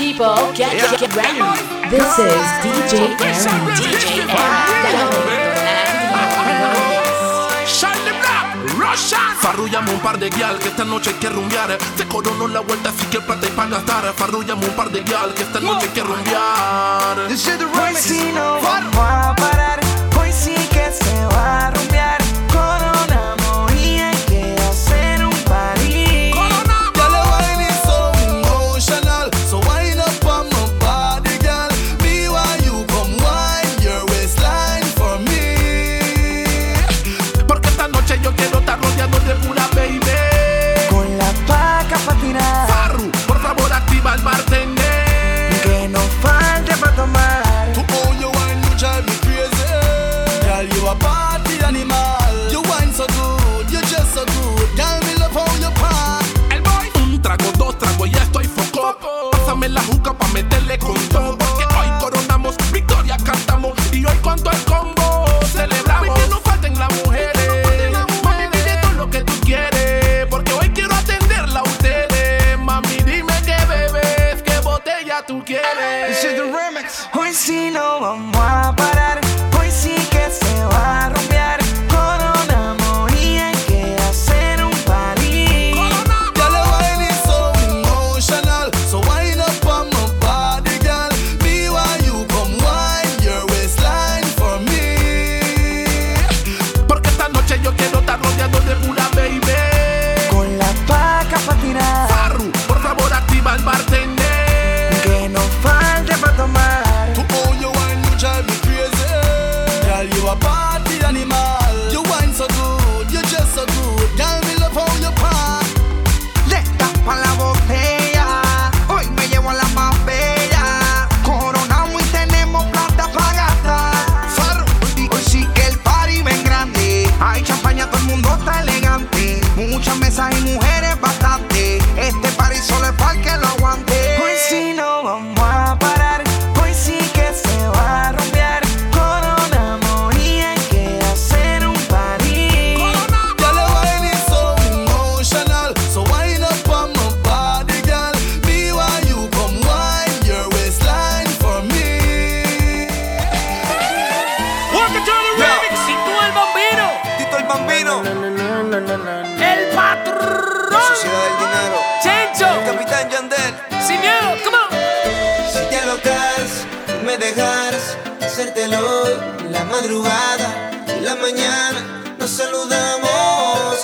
people, get, get ready. This is DJ Aaron. DJ Farrullame un par de guial que esta noche hay rumbear. Te corono la vuelta así que pa' gastar Farrullame un par de guial que esta noche parar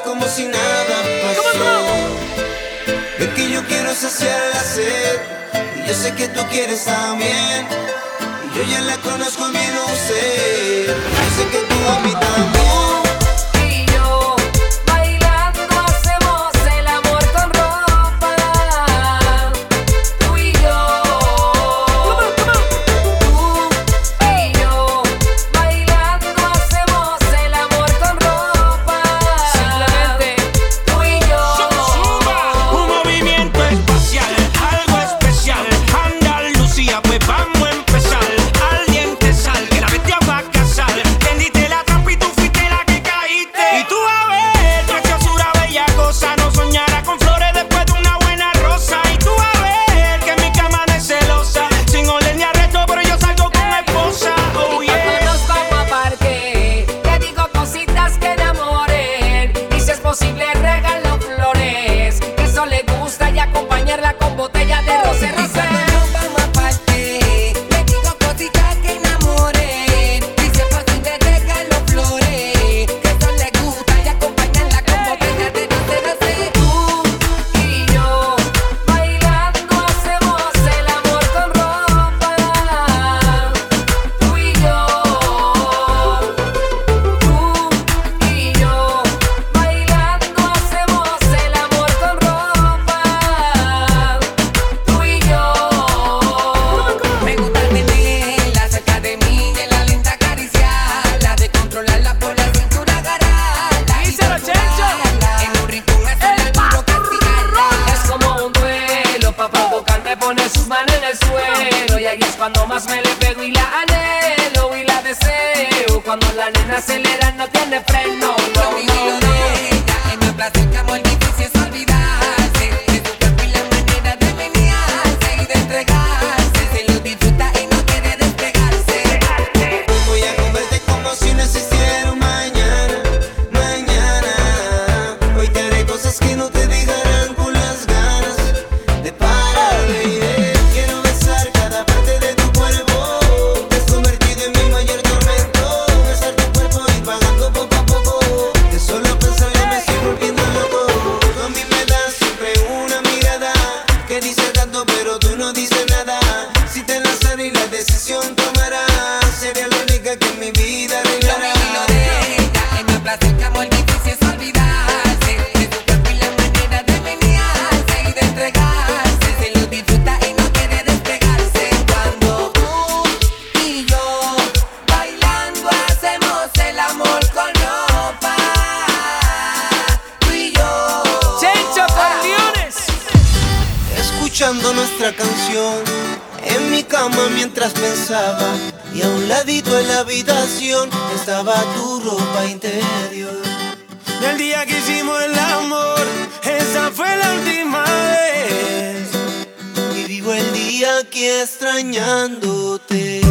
como si nada pasó. Ve que yo quiero saciar la sed y yo sé que tú quieres también. Y yo ya la conozco en mi no ser. pensaba y a un ladito en la habitación estaba tu ropa interior. Del día que hicimos el amor, esa fue la última vez. Y vivo el día aquí extrañándote.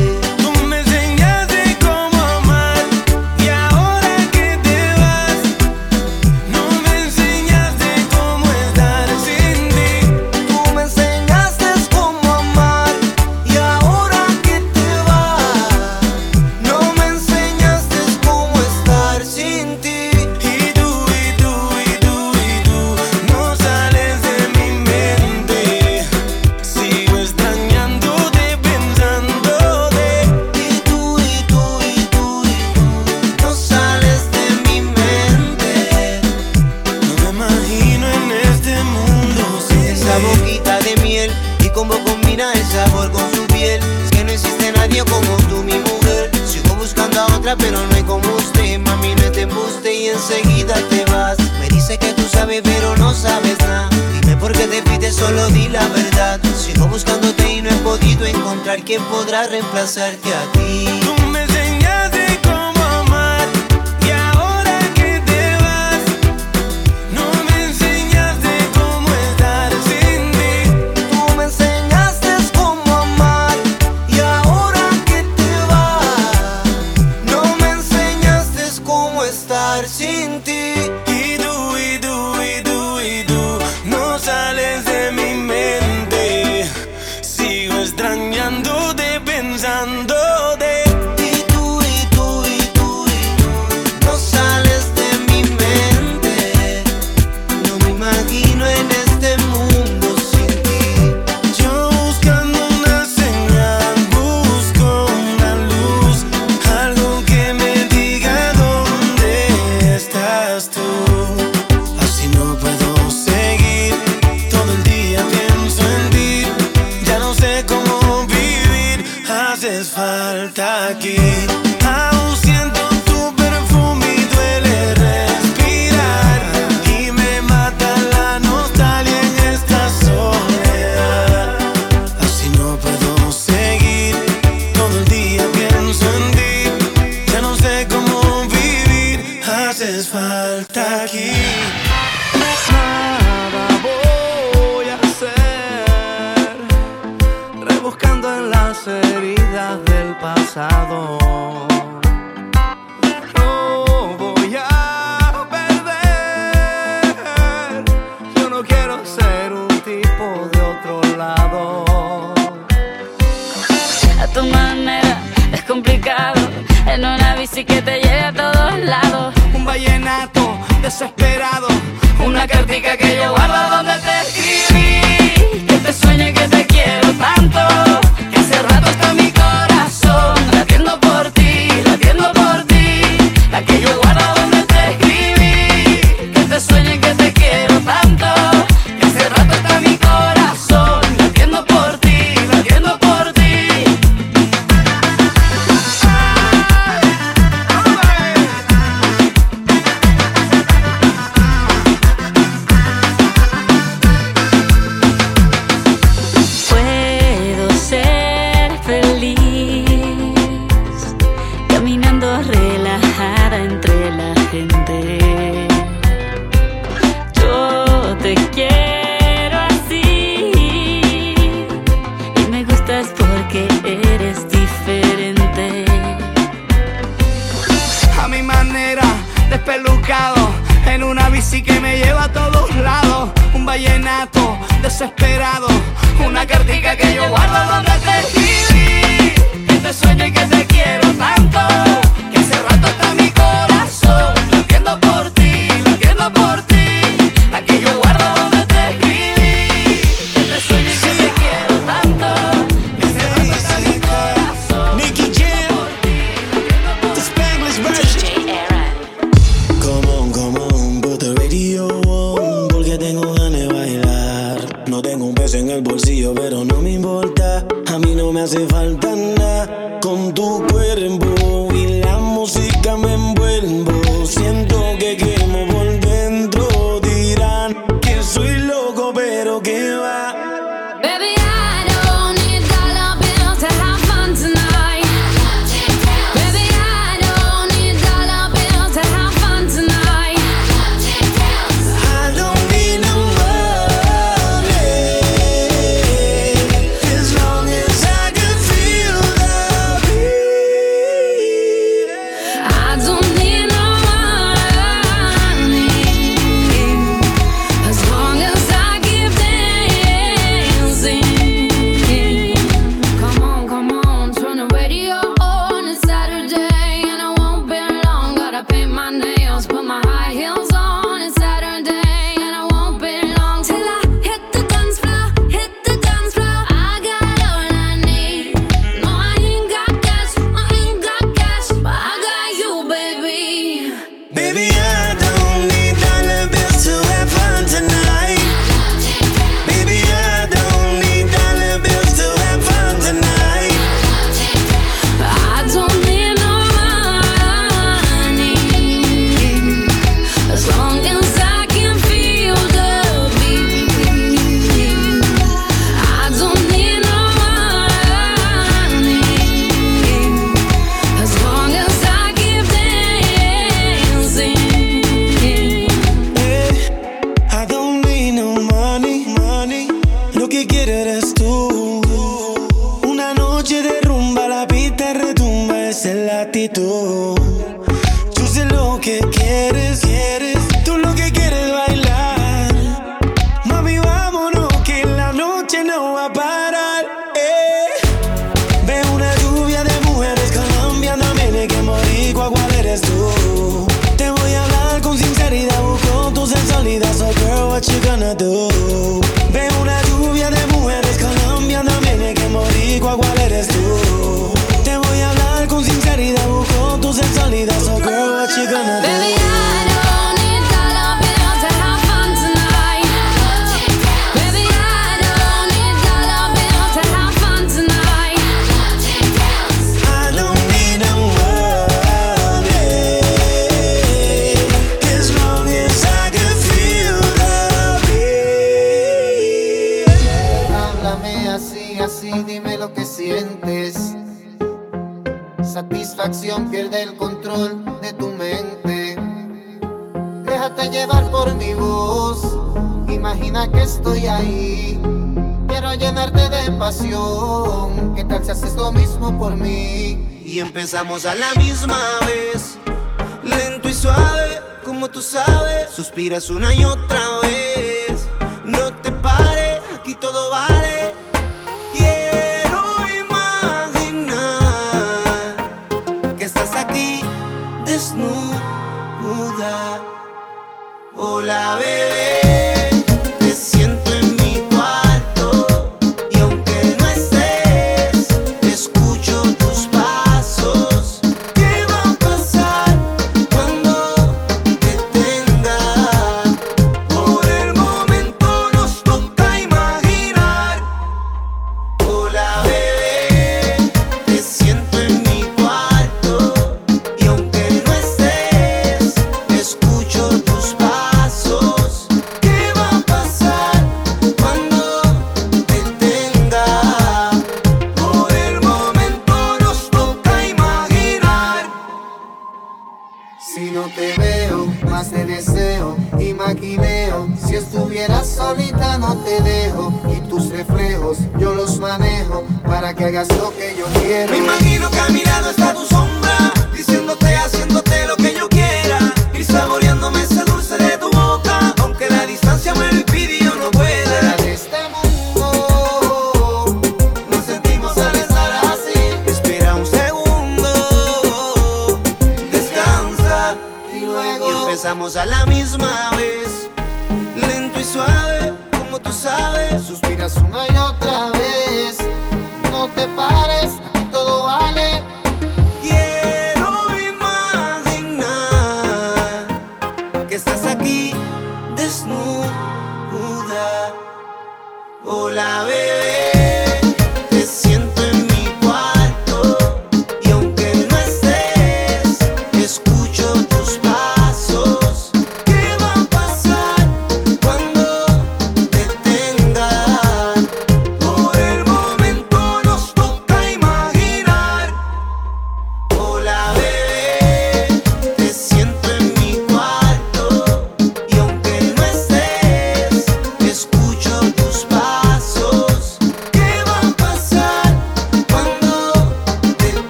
pide solo di la verdad. Sigo buscándote y no he podido encontrar quien podrá reemplazarte a ti. Tú me pasado. No voy a perder. Yo no quiero ser un tipo de otro lado. A tu manera es complicado. En una bici que te lleve a todos lados. Un vallenato desesperado. Una, una cartica que yo en una bici que me lleva a todos lados. Un vallenato desesperado, una cartica que yo guardo donde te escribí. Que sueño y que te quiero tanto. ¿Qué tal si haces lo mismo por mí? Y empezamos a la misma vez, lento y suave, como tú sabes. Suspiras una y otra vez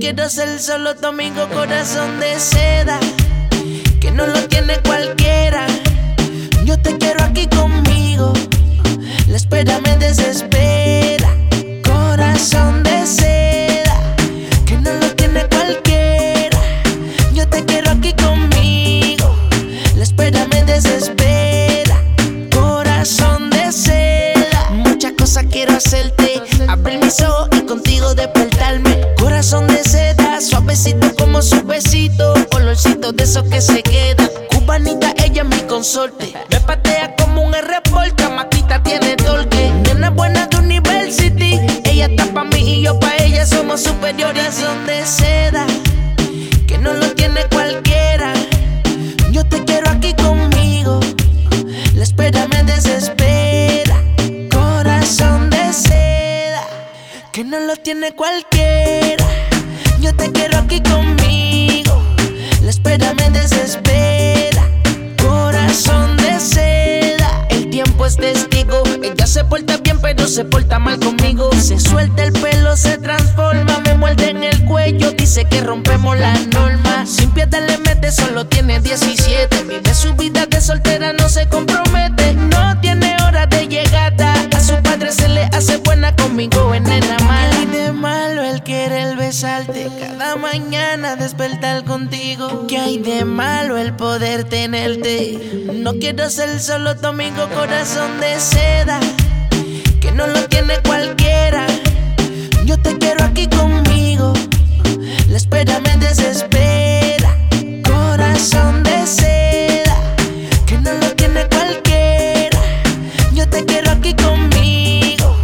Quiero ser solo tu amigo, corazón de seda. Que no lo corazón de seda que no lo tiene cualquiera. Yo te quiero aquí conmigo, la espera me desespera. Corazón de seda que no lo tiene cualquiera. Yo te quiero aquí conmigo, la espera me desespera. Corazón de seda, el tiempo es testigo. Ella se porta bien, pero se porta mal conmigo. Se suelta el pelo, se transforma. Dice que rompemos la norma. Sin piedad le mete, solo tiene 17. Vive su vida de soltera, no se compromete. No tiene hora de llegada. A su padre se le hace buena conmigo en nena mala. Y de malo él quiere el besarte. Cada mañana despertar contigo. ¿Qué hay de malo el poder tenerte? No quiero ser solo tu amigo, corazón de seda. Que no lo tiene cualquiera. Yo te quiero aquí conmigo. La espera me desespera. Corazón de seda, que no lo tiene cualquiera. Yo te quiero aquí conmigo.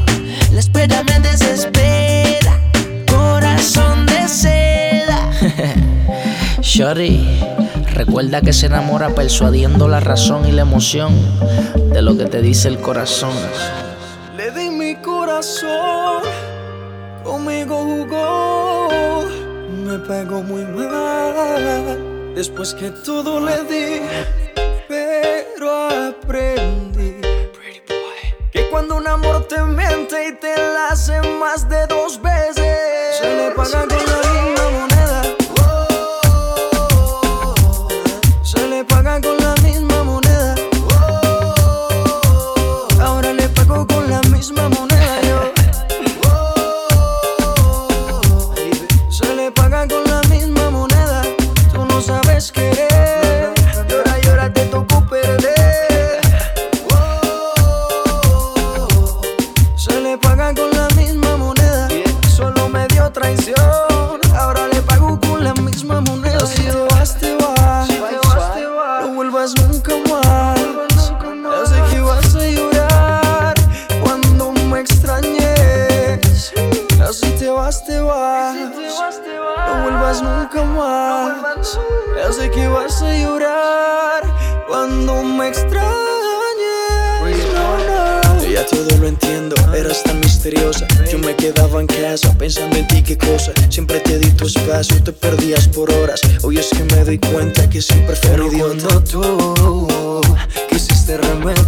La espera me desespera. Corazón de seda. Shorty, recuerda que se enamora persuadiendo la razón y la emoción de lo que te dice el corazón. Le di mi corazón, conmigo jugó me pegó muy mal. Después que todo le di, pero aprendí que cuando un amor te miente y te la hace más de dos veces, se le paga con la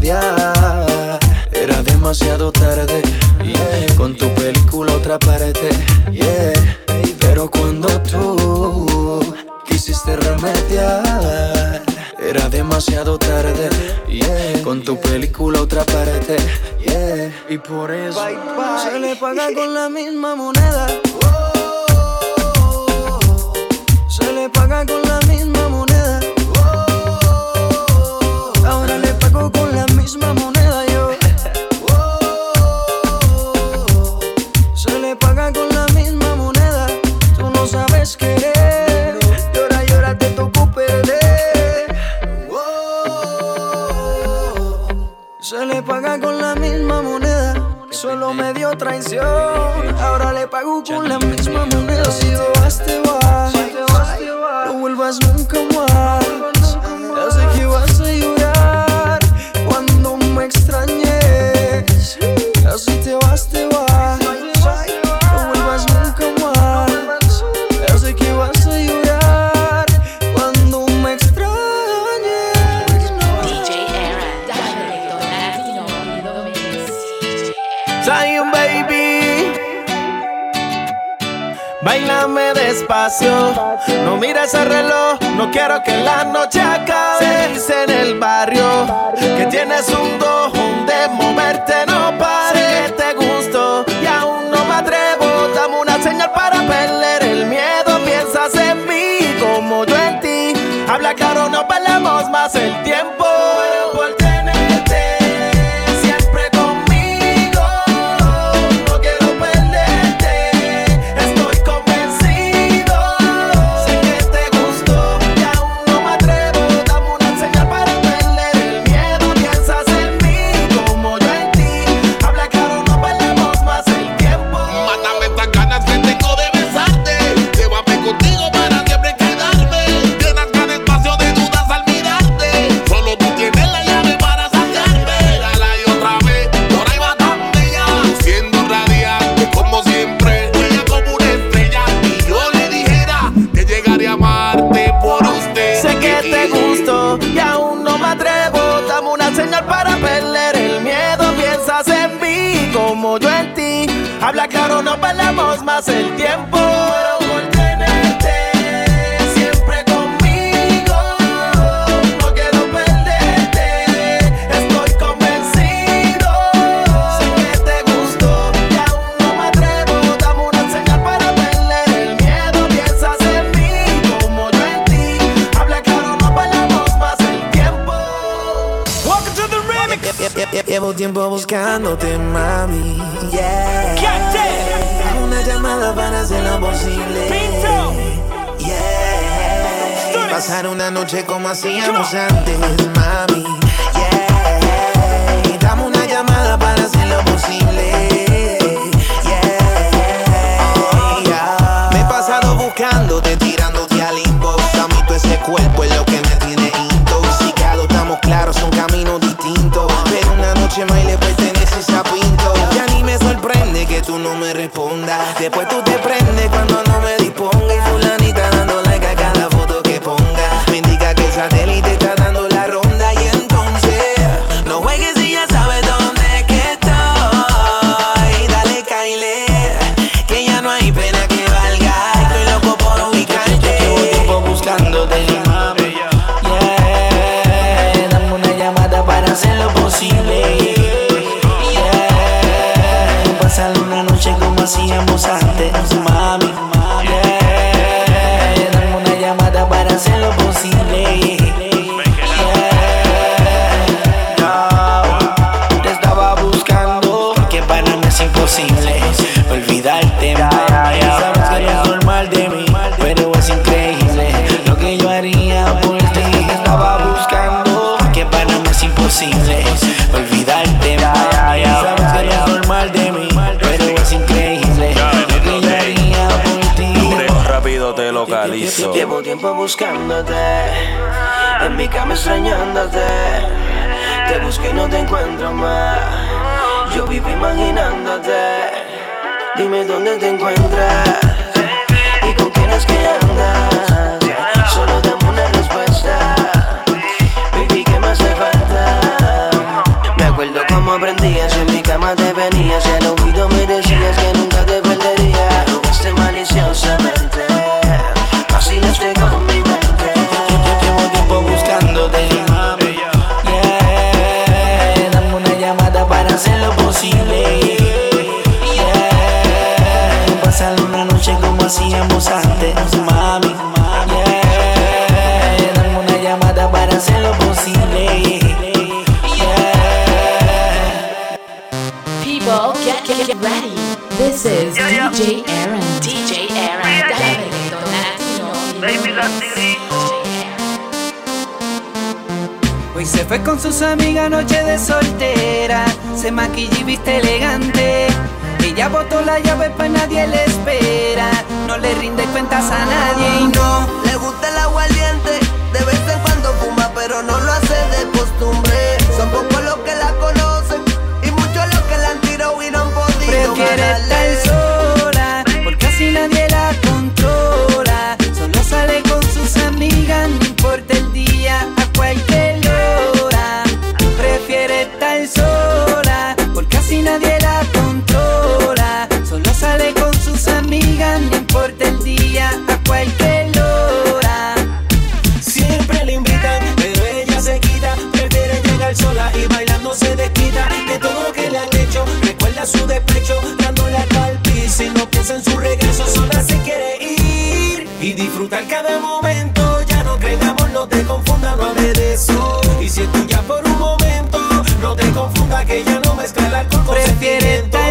Era demasiado tarde, yeah. Con tu película otra parte, yeah. Pero cuando tú quisiste remediar, era demasiado tarde, yeah. Con tu película otra parte, yeah. Y por eso se le paga con la misma moneda. Se le paga con la misma moneda. Ahora le pago con la misma moneda yo. Se le paga con la misma moneda. Tú no sabes querer. Llora, llora, te tocó perder. Se le paga con la misma moneda. Solo me dio traición. Ahora le pago con la misma moneda. Si te vas, te vas. No vuelvas nunca más. Bailame despacio. No mires el reloj No quiero que la noche acabe. En el barrio Que tienes un don de moverte Llevo tiempo buscándote, mami. Yeah. Una llamada para hacer lo posible. Yeah. Pasar una noche como hacíamos antes, mami. Yeah. Dame una llamada para hacer lo posible. Después tú te prendes Llevo tiempo buscándote, en mi cama extrañándote. Te busqué y no te encuentro más. Yo vivo imaginándote. Dime dónde te encuentras y con quién es que andas. Solo dame una respuesta. Baby, ¿qué más te falta? Me acuerdo cómo aprendías en mi cama te venías y al oído me decías que nunca Is DJ Aaron. DJ Aaron. Latino. Hoy se fue con sus amigas noche de soltera Se maquilla y viste elegante Ella botó la llave pues nadie le espera No le rinde cuentas a nadie y no Le gusta el aguardiente, de vez en cuando fuma, pero no lo hace de costumbre. Son pocos los que la conocen Prefiere estar sola Porque así nadie su despecho. Dándole al piso y no piensa en su regreso. Sola se quiere ir y disfrutar cada momento. Ya no creamos, no te confunda, no hable de eso. Y si es tuya por un momento, no te confunda que ya no mezcla el alcohol con Prefiere estar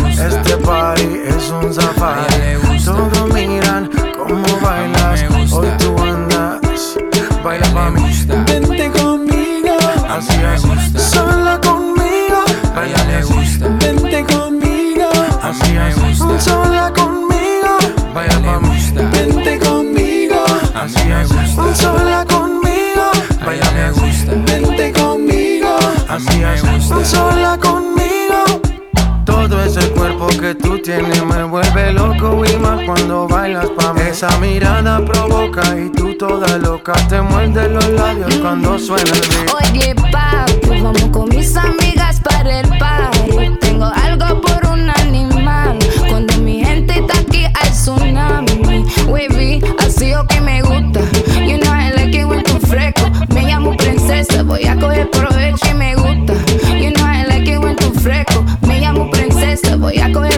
Este party es un safari. Todos miran cómo bailas. Hoy tú andas, baila pa' mí. Vente conmigo, así es. Sola conmigo, baila así. Vente conmigo, así es. Sola conmigo, baila pa' mí. Vente conmigo, así es. Sola conmigo, baila así. Vente conmigo, así es. Sola tienes me vuelve loco y más cuando bailas pa' mí. Esa mirada provoca y tú toda loca te muerde los labios cuando suena el beat. Oye, papi, vamos con mis amigas para el party. Tengo algo por un animal. Cuando mi gente está aquí hay tsunami. Wavy, así o que me gusta. I like it when tú fresco. Me llamo princesa, voy a coger provecho y me gusta. I like it when tú fresco. Me llamo princesa, voy a coger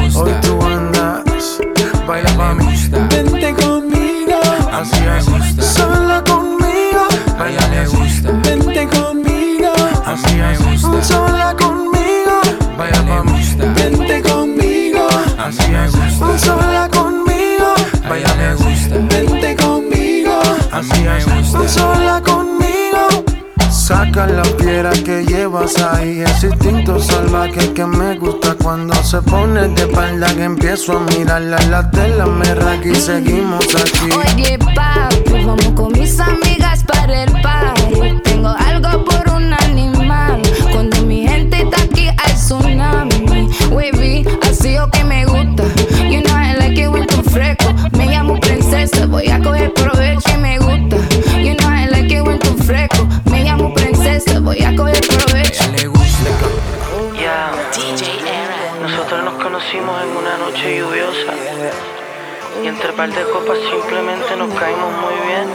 hoy tú andas, baila pa' mí. Vente conmigo, así es. Sola conmigo, baila así. Vente conmigo, así es. Sola conmigo, baila pa' mí. Vente conmigo, así es. Sola conmigo, baila así. Vente conmigo, así es. Sola Saca la piedra que llevas ahí, ese instinto salvaje que me gusta cuando se pone de espalda que empiezo a mirarla la tela me raca y seguimos aquí. Oye, papi, vamos con mis amigas para el party. Tengo algo por un animal. Cuando mi gente está aquí hay tsunami. Wavy, así o que me gusta. Par de copas simplemente nos caímos muy bien.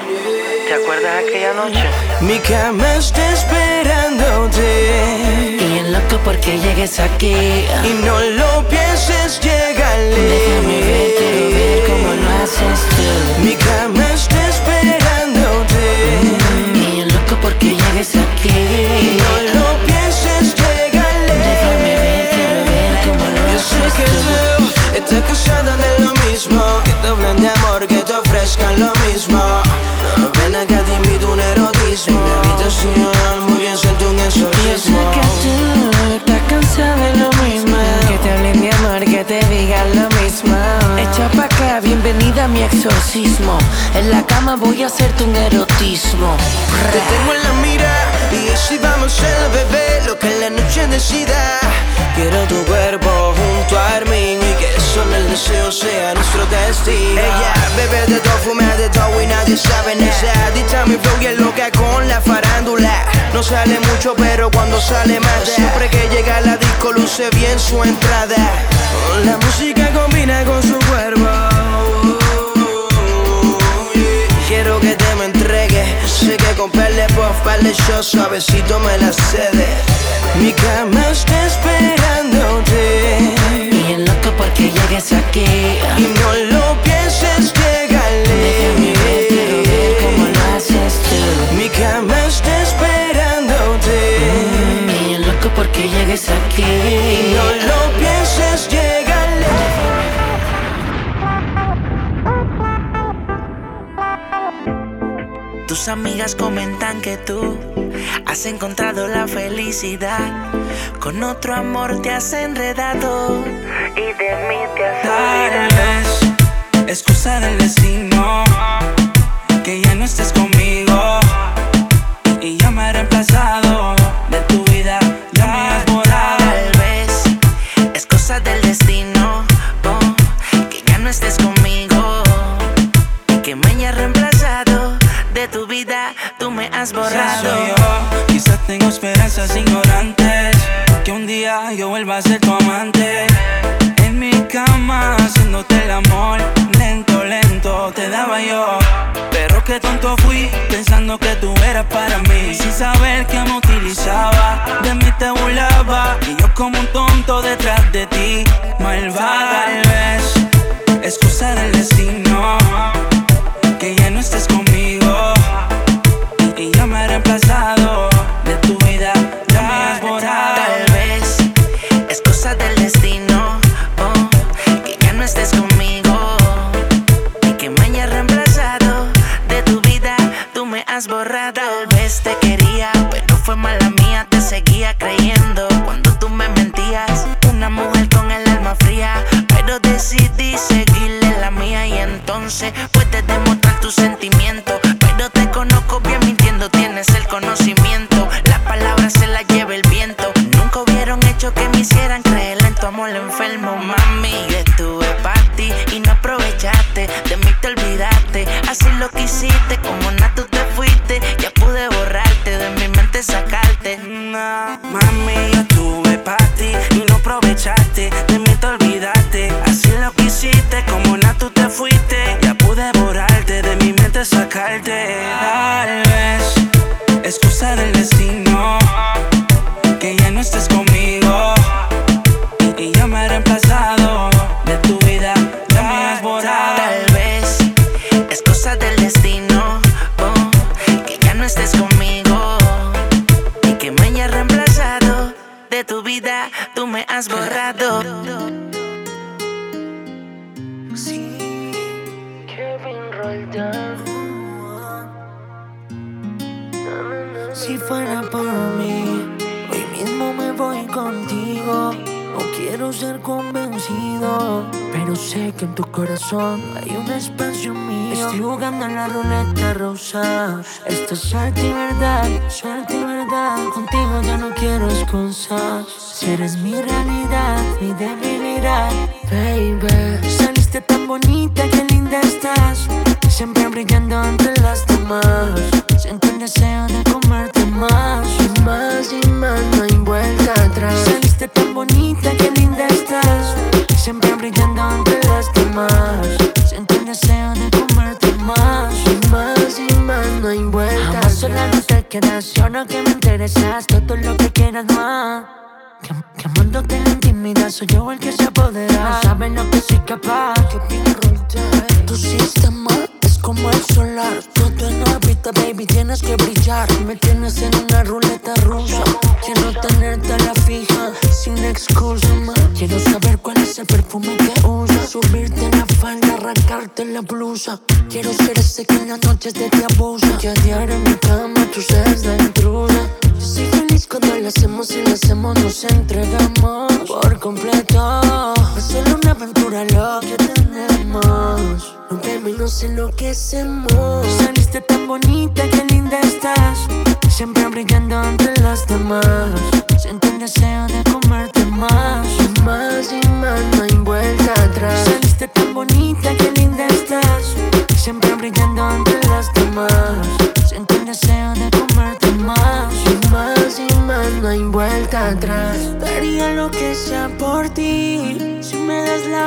¿Te acuerdas de aquella noche? Mi cama está esperándote. Y en loco porque llegues aquí. Y no lo pienses, llégale. Déjame ver, quiero ver cómo lo haces tú. Mi cama está esperándote. Y en loco porque llegues aquí. Y no lo pienses, llégale. Déjame ver, quiero ver cómo lo Yo sé haces que tú. tú estás En la cama voy a hacerte un erotismo Te tengo en la mira y así vamos a bebé lo que la noche decida. Quiero tu cuerpo junto a Armin y que solo el deseo sea nuestro destino. Ella bebe de todo, fuma de todo y nadie sabe nada. Dicta mi flow y es loca con la farándula. No sale mucho, pero cuando sale más, siempre que llega a la disco luce bien su entrada. La música combina con su cuerpo. Sé que con perle puff, parle yo suavecito me la cede. Mi cama está esperándote. Y en loco porque llegues aquí Y no lo pienses, llégale. Déjame ver, quiero ver cómo lo haces tú Mi cama está esperándote. Y en loco porque llegues aquí Y no lo pienses, llégale. Tus amigas comentan que tú has encontrado la felicidad. Con otro amor te has enredado. Y de mí te has Tal vez es cosa del destino que ya no estés conmigo y ya me he reemplazado raro. Soy yo. Quizás tengo esperanzas ignorantes que un día yo vuelva a ser tu amante. En mi cama haciéndote el amor lento, lento te daba yo. Pero qué tonto fui pensando que tú eras para mí sin saber que me utilizaba, de mí te burlaba y yo como un tonto detrás de ti, malvada. Tal vez es cosa del destino que ya no estés conmigo borra, tal vez te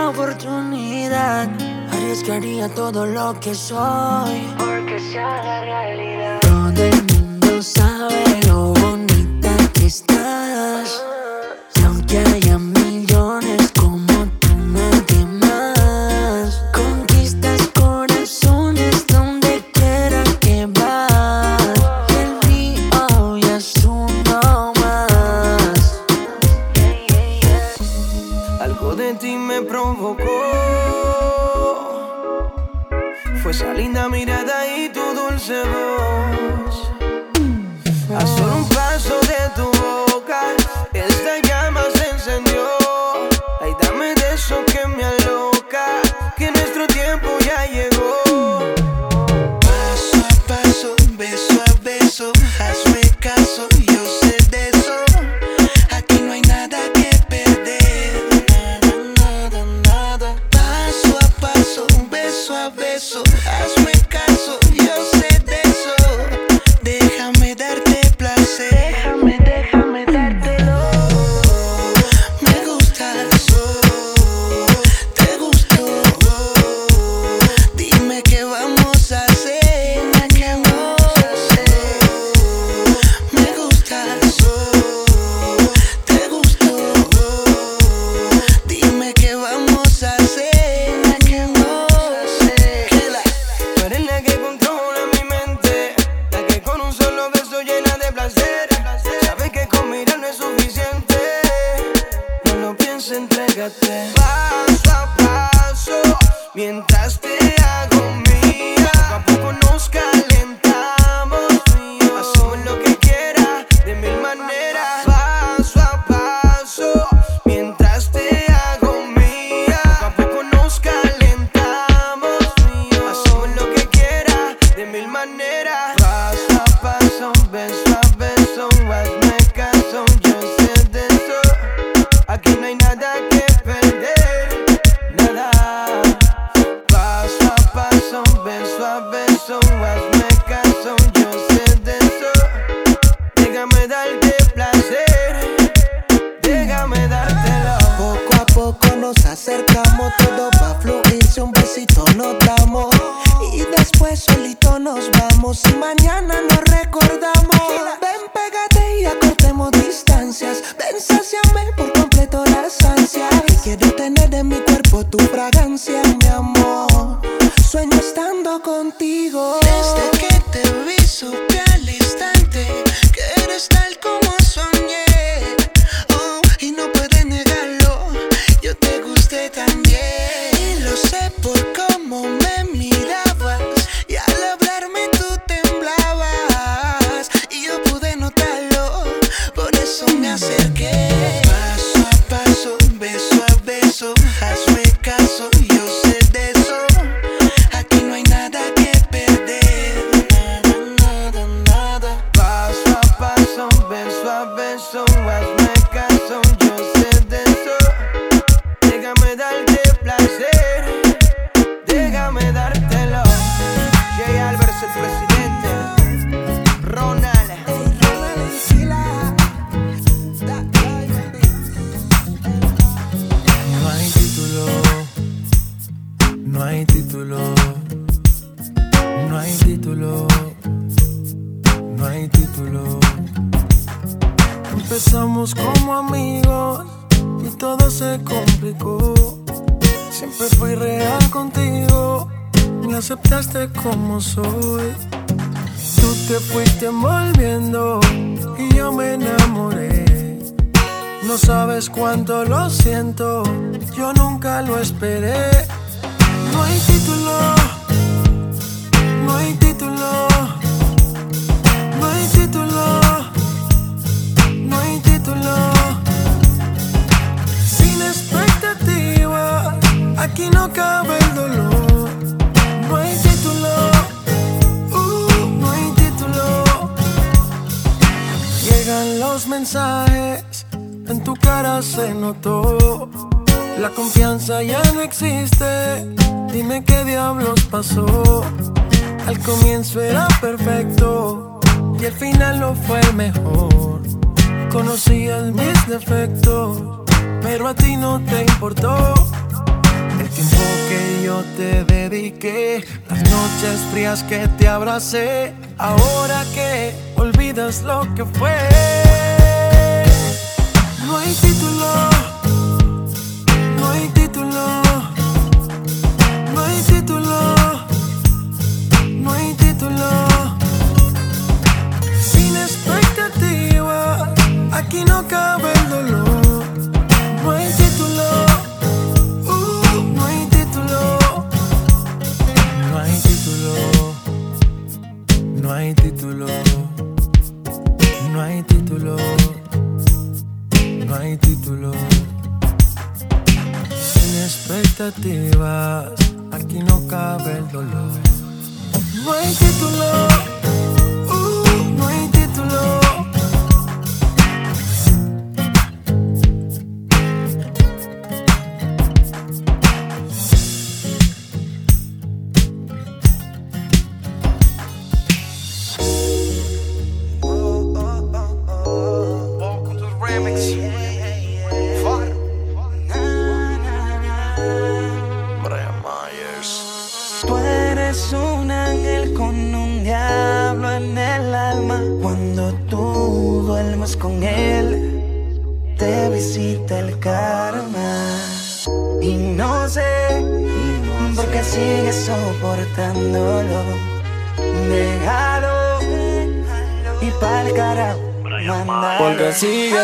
oportunidad, arriesgaría todo lo que soy. Porque se haga realidad. Todo el mundo sabe lo bonita que estás. Y aunque haya Al comienzo era perfecto y al final no fue el mejor. Conocías mis defectos, pero a ti no te importó. El tiempo que yo te dediqué, las noches frías que te abracé, ahora que olvidas lo que fue. No hay título expectativas, aquí no cabe el dolor. No hay titular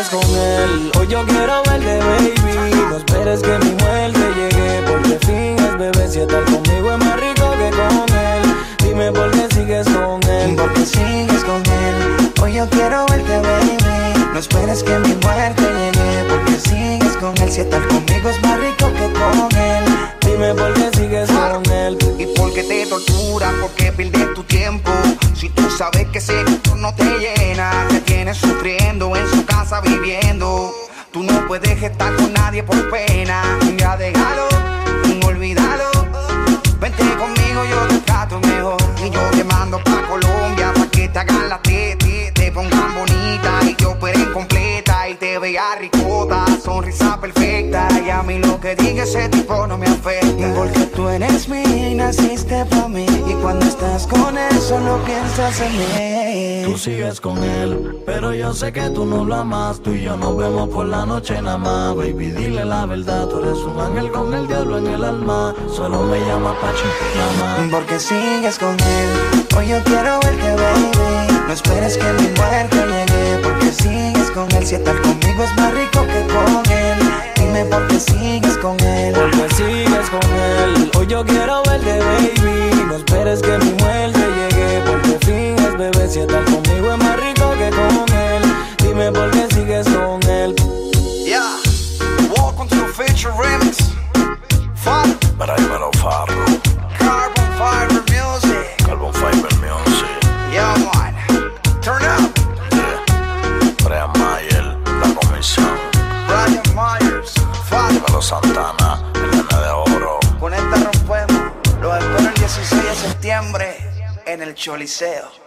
con él. Hoy yo quiero verte, baby. No esperes que mi muerte llegue. Porque finges, bebé, si estás conmigo es más rico que con él. Dime por qué sigues con él. Porque sigues con él. Hoy yo quiero verte, baby. No esperes que mi muerte llegue. Porque sigues con él. Si estás conmigo es más rico que con él. Dime por qué sigues con él. Y por qué te tortura, por qué pierdes tu tiempo. Si tú sabes que ese no te llena, te tienes sufriendo en su casa viviendo. Tú no puedes estar con nadie por pena. Ya déjalo, olvídalo. Vente conmigo, yo te trato mejor. Y yo te mando pa' Colombia, pa' que te hagan la tete, te pongan bonita y te operen completa y te vea ricota, sonrisa perfecta. Y a mí lo que diga ese tipo no me afecta. Porque tú eres mía y naciste pa' mí. Cuando estás con él, solo piensas en mí. Tú sigues con él, pero yo sé que tú no lo amas. Tú y yo nos vemos por la noche nada más. Baby, dile la verdad. Tú eres un ángel con el diablo en el alma. Solo me llama Pachi, nada. Porque sigues con él. Hoy yo quiero verte, baby. No esperes que mi muerte llegue. Porque sigues con él. Si estar conmigo es más rico que con él. Dime por qué sigues con él. Porque sigues con él. Hoy yo quiero verte, baby. No esperes que mi muerte llegue. Porque finges, bebé. Si estás conmigo es más rico que con él. Dime por qué sigues con él. Yeah, welcome to the feature remix. Fun. Dímelo, Farro. Santana, el de oro. Con esta rompemos. Los espero el 16 de septiembre en el Choliseo.